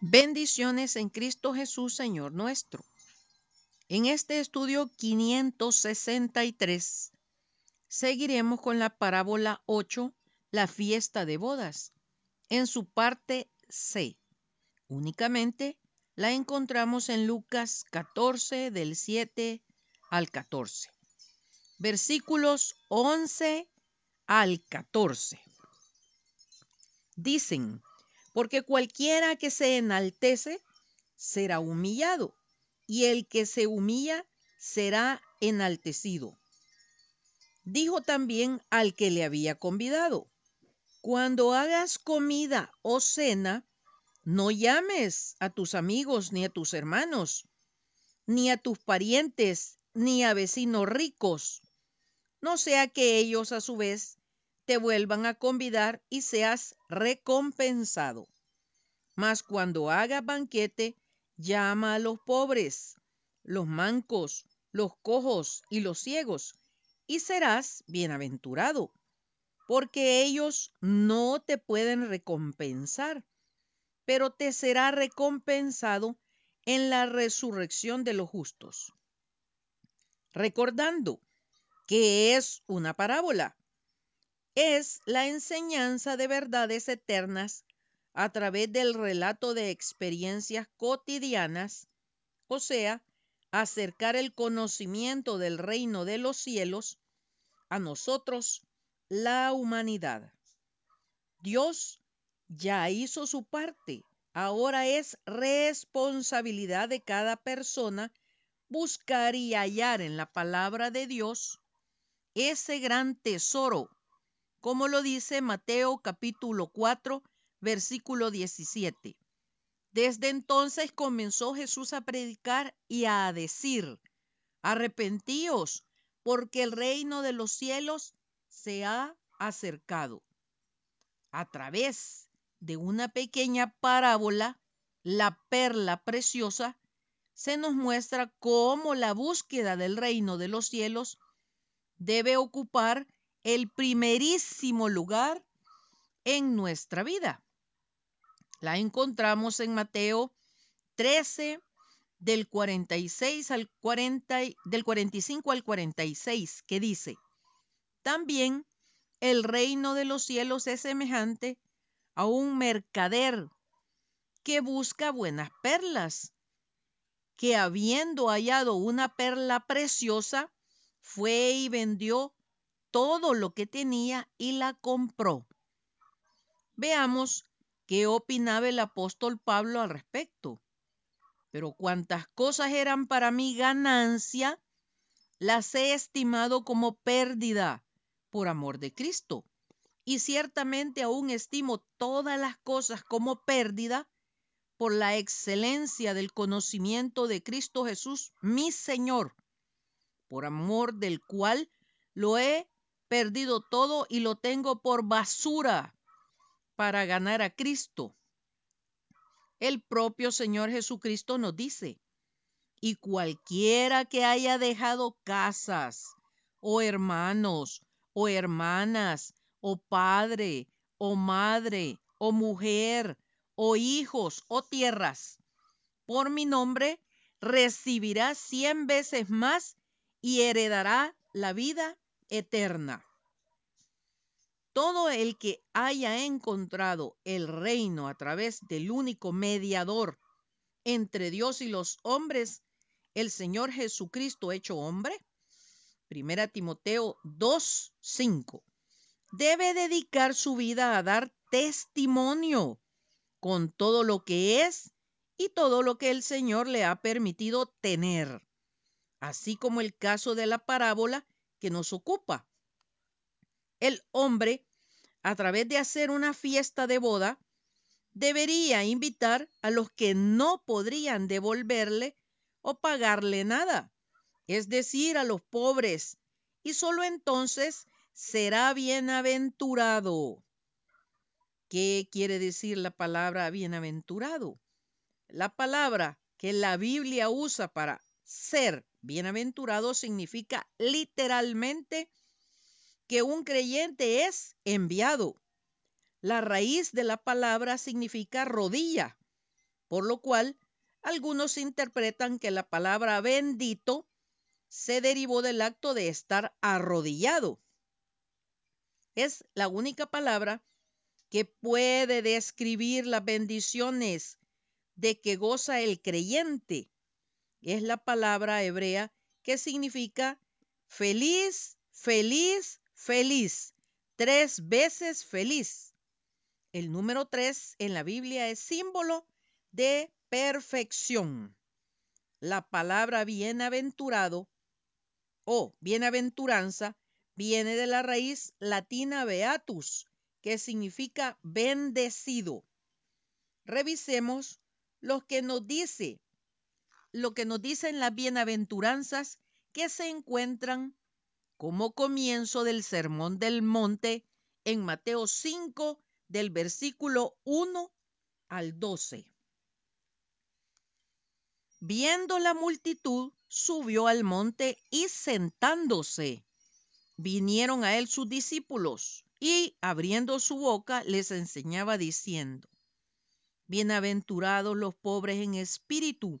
Bendiciones en Cristo Jesús, Señor nuestro. En este estudio 563 seguiremos con la parábola 8, la fiesta de bodas, en su parte C. Únicamente la encontramos en Lucas 14 del 7 al 14. Versículos 11 al 14. Dicen, porque cualquiera que se enaltece será humillado, y el que se humilla será enaltecido. Dijo también al que le había convidado, cuando hagas comida o cena, no llames a tus amigos ni a tus hermanos, ni a tus parientes, ni a vecinos ricos, no sea que ellos a su vez te vuelvan a convidar y seas recompensado. Mas cuando haga banquete, llama a los pobres, los mancos, los cojos y los ciegos, y serás bienaventurado, porque ellos no te pueden recompensar, pero te será recompensado en la resurrección de los justos. Recordando que es una parábola, es la enseñanza de verdades eternas a través del relato de experiencias cotidianas, o sea, acercar el conocimiento del reino de los cielos a nosotros, la humanidad. Dios ya hizo su parte, ahora es responsabilidad de cada persona buscar y hallar en la palabra de Dios ese gran tesoro como lo dice Mateo capítulo 4, versículo 17. Desde entonces comenzó Jesús a predicar y a decir, arrepentíos, porque el reino de los cielos se ha acercado. A través de una pequeña parábola, la perla preciosa, se nos muestra cómo la búsqueda del reino de los cielos debe ocupar el primerísimo lugar en nuestra vida. La encontramos en Mateo 13 del 46 al 40 del 45 al 46 que dice: También el reino de los cielos es semejante a un mercader que busca buenas perlas, que habiendo hallado una perla preciosa, fue y vendió todo lo que tenía y la compró. Veamos qué opinaba el apóstol Pablo al respecto. Pero cuantas cosas eran para mí ganancia, las he estimado como pérdida por amor de Cristo. Y ciertamente aún estimo todas las cosas como pérdida por la excelencia del conocimiento de Cristo Jesús, mi Señor, por amor del cual lo he perdido todo y lo tengo por basura para ganar a Cristo. El propio Señor Jesucristo nos dice, y cualquiera que haya dejado casas, o hermanos, o hermanas, o padre, o madre, o mujer, o hijos, o tierras, por mi nombre, recibirá cien veces más y heredará la vida eterna. Todo el que haya encontrado el reino a través del único mediador entre Dios y los hombres, el Señor Jesucristo hecho hombre, Primera Timoteo 2:5, debe dedicar su vida a dar testimonio con todo lo que es y todo lo que el Señor le ha permitido tener, así como el caso de la parábola que nos ocupa. El hombre, a través de hacer una fiesta de boda, debería invitar a los que no podrían devolverle o pagarle nada, es decir, a los pobres, y solo entonces será bienaventurado. ¿Qué quiere decir la palabra bienaventurado? La palabra que la Biblia usa para ser bienaventurado significa literalmente que un creyente es enviado. La raíz de la palabra significa rodilla, por lo cual algunos interpretan que la palabra bendito se derivó del acto de estar arrodillado. Es la única palabra que puede describir las bendiciones de que goza el creyente. Es la palabra hebrea que significa feliz, feliz, feliz, tres veces feliz. El número tres en la Biblia es símbolo de perfección. La palabra bienaventurado o bienaventuranza viene de la raíz latina beatus, que significa bendecido. Revisemos lo que nos dice, lo que nos dicen las bienaventuranzas que se encuentran como comienzo del Sermón del Monte en Mateo 5 del versículo 1 al 12. Viendo la multitud, subió al monte y sentándose, vinieron a él sus discípulos y abriendo su boca les enseñaba diciendo, Bienaventurados los pobres en espíritu,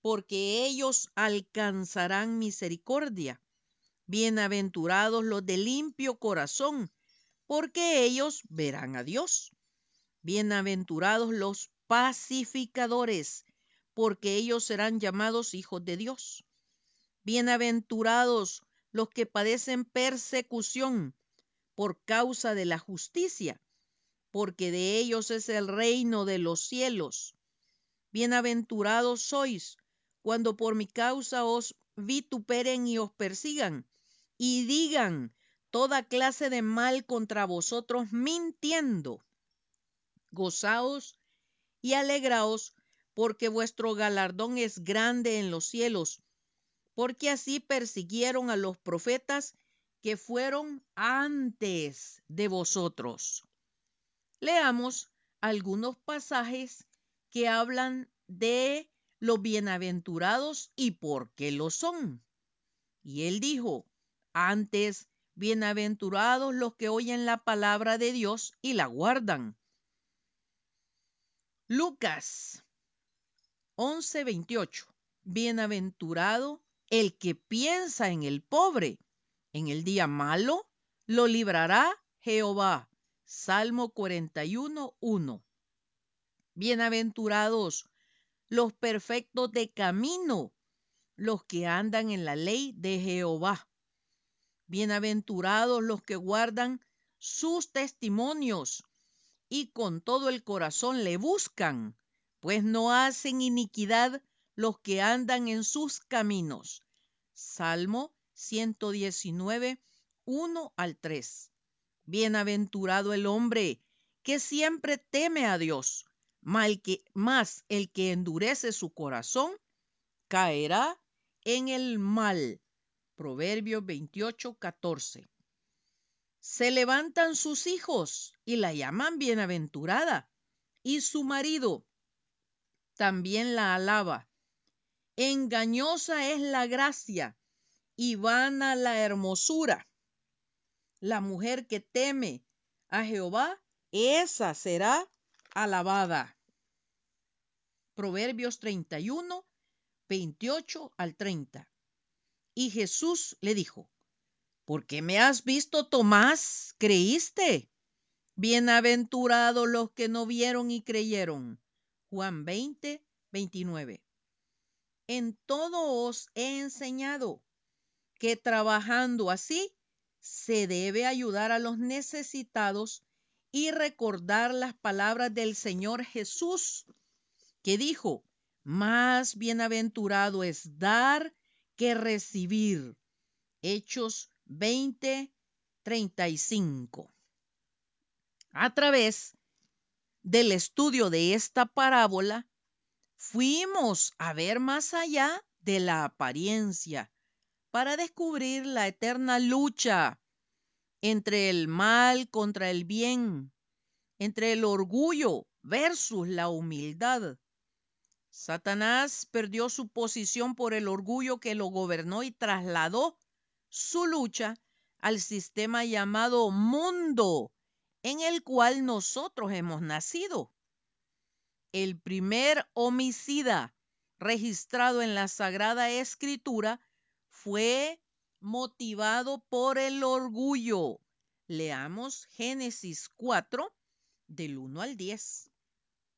porque ellos alcanzarán misericordia. Bienaventurados los de limpio corazón, porque ellos verán a Dios. Bienaventurados los pacificadores, porque ellos serán llamados hijos de Dios. Bienaventurados los que padecen persecución por causa de la justicia, porque de ellos es el reino de los cielos. Bienaventurados sois cuando por mi causa os vituperen y os persigan, y digan toda clase de mal contra vosotros mintiendo. Gozaos y alegraos, porque vuestro galardón es grande en los cielos, porque así persiguieron a los profetas que fueron antes de vosotros. Leamos algunos pasajes que hablan de los bienaventurados y por qué lo son. Y él dijo, antes, bienaventurados los que oyen la palabra de Dios y la guardan. Lucas 11:28. Bienaventurado el que piensa en el pobre. En el día malo lo librará Jehová. Salmo 41:1. Bienaventurados los perfectos de camino, los que andan en la ley de Jehová. Bienaventurados los que guardan sus testimonios y con todo el corazón le buscan, pues no hacen iniquidad los que andan en sus caminos. Salmo 119, 1 al 3. Bienaventurado el hombre que siempre teme a Dios, más el que endurece su corazón caerá en el mal. Proverbios 28, 14. Se levantan sus hijos y la llaman bienaventurada, y su marido también la alaba. Engañosa es la gracia y vana la hermosura. La mujer que teme a Jehová, esa será alabada. Proverbios 31, 28 al 30. Y Jesús le dijo, ¿por qué me has visto, Tomás? ¿Creíste? Bienaventurados los que no vieron y creyeron. Juan 20, 29. En todo os he enseñado que trabajando así se debe ayudar a los necesitados y recordar las palabras del Señor Jesús, que dijo, más bienaventurado es dar que recibir. Hechos 20, 35. A través del estudio de esta parábola, fuimos a ver más allá de la apariencia para descubrir la eterna lucha entre el mal contra el bien, entre el orgullo versus la humildad. Satanás perdió su posición por el orgullo que lo gobernó y trasladó su lucha al sistema llamado mundo en el cual nosotros hemos nacido. El primer homicida registrado en la Sagrada Escritura fue motivado por el orgullo. Leamos Génesis 4 del 1 al 10.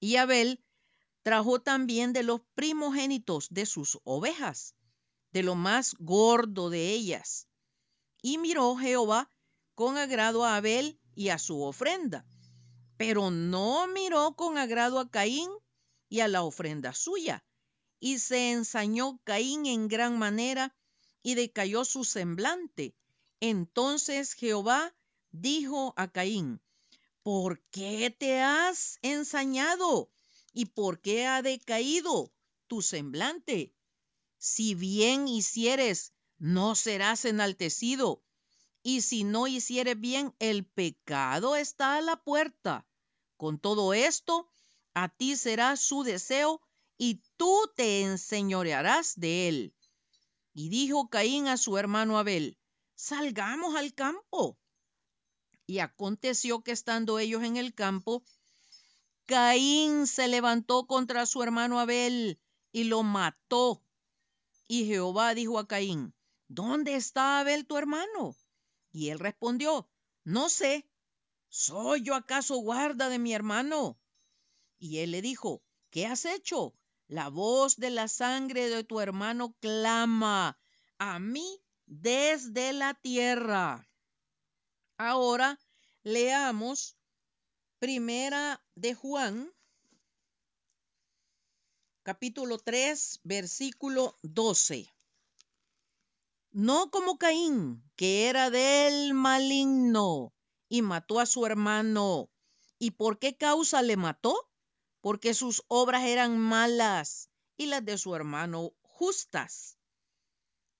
Y Abel trajo también de los primogénitos de sus ovejas, de lo más gordo de ellas. Y miró Jehová con agrado a Abel y a su ofrenda, pero no miró con agrado a Caín y a la ofrenda suya. Y se ensañó Caín en gran manera y decayó su semblante. Entonces Jehová dijo a Caín, ¿por qué te has ensañado? ¿Y por qué ha decaído tu semblante? Si bien hicieres, no serás enaltecido. Y si no hicieres bien, el pecado está a la puerta. Con todo esto, a ti será su deseo y tú te enseñorearás de él. Y dijo Caín a su hermano Abel, salgamos al campo. Y aconteció que estando ellos en el campo, Caín se levantó contra su hermano Abel y lo mató. Y Jehová dijo a Caín, ¿dónde está Abel tu hermano? Y él respondió, no sé, ¿soy yo acaso guarda de mi hermano? Y él le dijo, ¿qué has hecho? La voz de la sangre de tu hermano clama a mí desde la tierra. Ahora leamos primera de Juan, capítulo 3, versículo 12. No como Caín, que era del maligno y mató a su hermano. ¿Y por qué causa le mató? Porque sus obras eran malas y las de su hermano justas.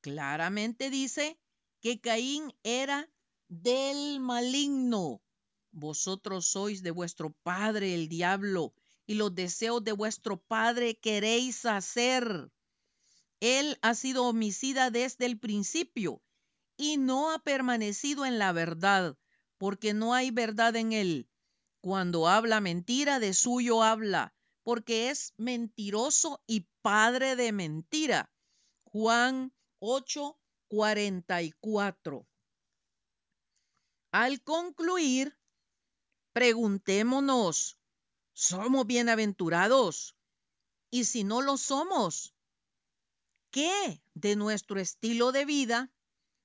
Claramente dice que Caín era del maligno. Vosotros sois de vuestro padre el diablo, y los deseos de vuestro padre queréis hacer. Él ha sido homicida desde el principio y no ha permanecido en la verdad, porque no hay verdad en él. Cuando habla mentira, de suyo habla, porque es mentiroso y padre de mentira. Juan 8, 44. Al concluir, preguntémonos, ¿somos bienaventurados? Y si no lo somos, ¿qué de nuestro estilo de vida,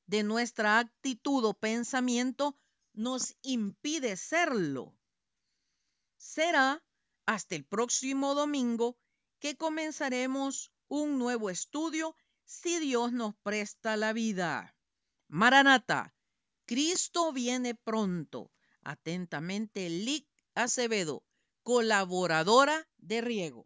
de nuestra actitud o pensamiento nos impide serlo? Será hasta el próximo domingo que comenzaremos un nuevo estudio si Dios nos presta la vida. Maranata Cristo viene pronto. Atentamente, Lic Acevedo, colaboradora de Riego.